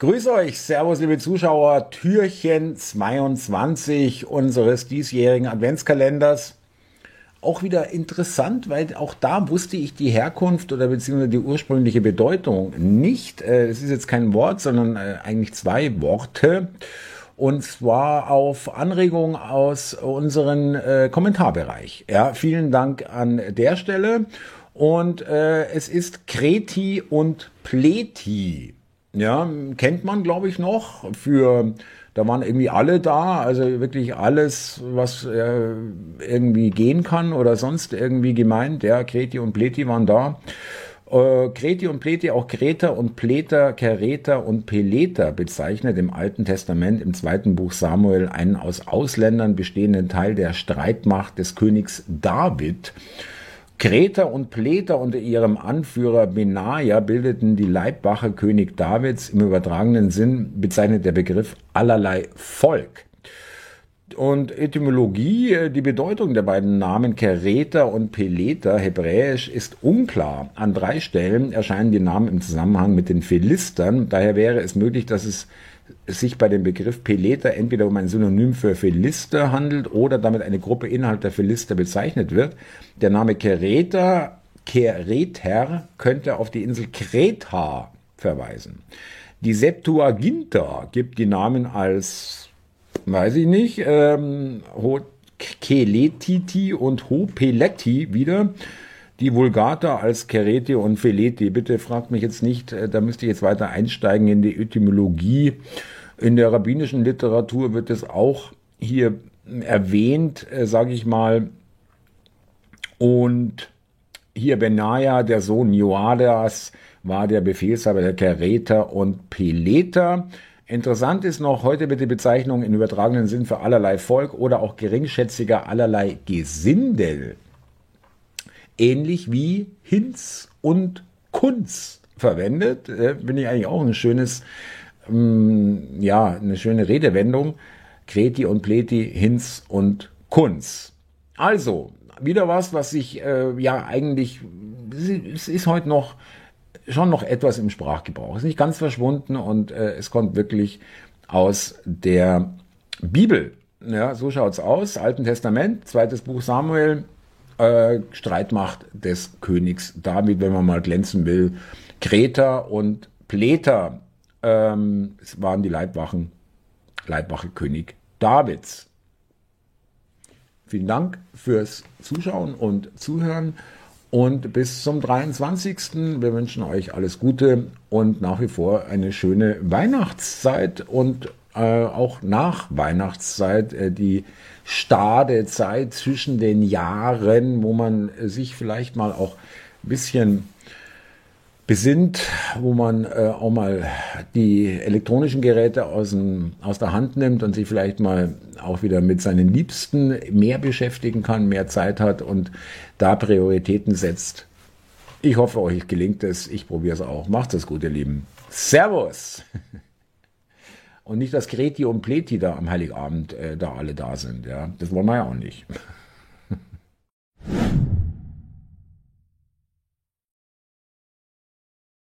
Grüße euch, Servus, liebe Zuschauer, Türchen 22 unseres diesjährigen Adventskalenders. Auch wieder interessant, weil auch da wusste ich die Herkunft oder beziehungsweise die ursprüngliche Bedeutung nicht. Äh, es ist jetzt kein Wort, sondern äh, eigentlich zwei Worte. Und zwar auf Anregung aus unserem äh, Kommentarbereich. Ja, vielen Dank an der Stelle. Und äh, es ist Kreti und Pleti. Ja, kennt man, glaube ich, noch. Für, da waren irgendwie alle da, also wirklich alles, was äh, irgendwie gehen kann oder sonst irgendwie gemeint. Ja, Kreti und Pleti waren da. Äh, Kreti und Pleti, auch Greta und Pleter, Kereter und Peleter bezeichnet im Alten Testament im zweiten Buch Samuel einen aus Ausländern bestehenden Teil der Streitmacht des Königs David. Kreter und Pleter unter ihrem Anführer Benaja bildeten die Leibwache König Davids. Im übertragenen Sinn bezeichnet der Begriff allerlei Volk. Und Etymologie, äh, die Bedeutung der beiden Namen Kereter und Peleter, hebräisch, ist unklar. An drei Stellen erscheinen die Namen im Zusammenhang mit den Philistern. Daher wäre es möglich, dass es es sich bei dem Begriff Peleter entweder um ein Synonym für Philister handelt oder damit eine Gruppe innerhalb der Philister bezeichnet wird. Der Name Kereter, Kereter könnte auf die Insel Kreta verweisen. Die Septuaginta gibt die Namen als, weiß ich nicht, ähm, Keletiti und Hopeleti wieder die Vulgata als Kereti und Feleti. Bitte fragt mich jetzt nicht, äh, da müsste ich jetzt weiter einsteigen in die Etymologie. In der rabbinischen Literatur wird es auch hier erwähnt, äh, sage ich mal. Und hier Benaja, der Sohn Joadas, war der Befehlshaber der Kereter und Peleter. Interessant ist noch, heute wird die Bezeichnung in übertragenen Sinn für allerlei Volk oder auch geringschätziger allerlei Gesindel ähnlich wie Hinz und Kunz verwendet. Äh, Finde ich eigentlich auch ein schönes, ähm, ja, eine schöne Redewendung. Kreti und Pleti, Hinz und Kunz. Also, wieder was, was ich äh, ja eigentlich, es ist heute noch schon noch etwas im Sprachgebrauch. Es ist nicht ganz verschwunden und äh, es kommt wirklich aus der Bibel. Ja, so schaut's aus. Alten Testament, zweites Buch Samuel, äh, Streitmacht des Königs David, wenn man mal glänzen will. Kreta und Pleter ähm, waren die Leibwachen, Leibwache König Davids. Vielen Dank fürs Zuschauen und Zuhören und bis zum 23. Wir wünschen euch alles Gute und nach wie vor eine schöne Weihnachtszeit und äh, auch nach Weihnachtszeit äh, die Stadezeit zwischen den Jahren, wo man äh, sich vielleicht mal auch ein bisschen besinnt, wo man äh, auch mal die elektronischen Geräte aus, dem, aus der Hand nimmt und sich vielleicht mal auch wieder mit seinen Liebsten mehr beschäftigen kann, mehr Zeit hat und da Prioritäten setzt. Ich hoffe, euch gelingt es. Ich probiere es auch. Macht es gut, ihr Lieben. Servus! Und nicht, dass Greti und Pleti da am Heiligabend äh, da alle da sind. Ja? Das wollen wir ja auch nicht.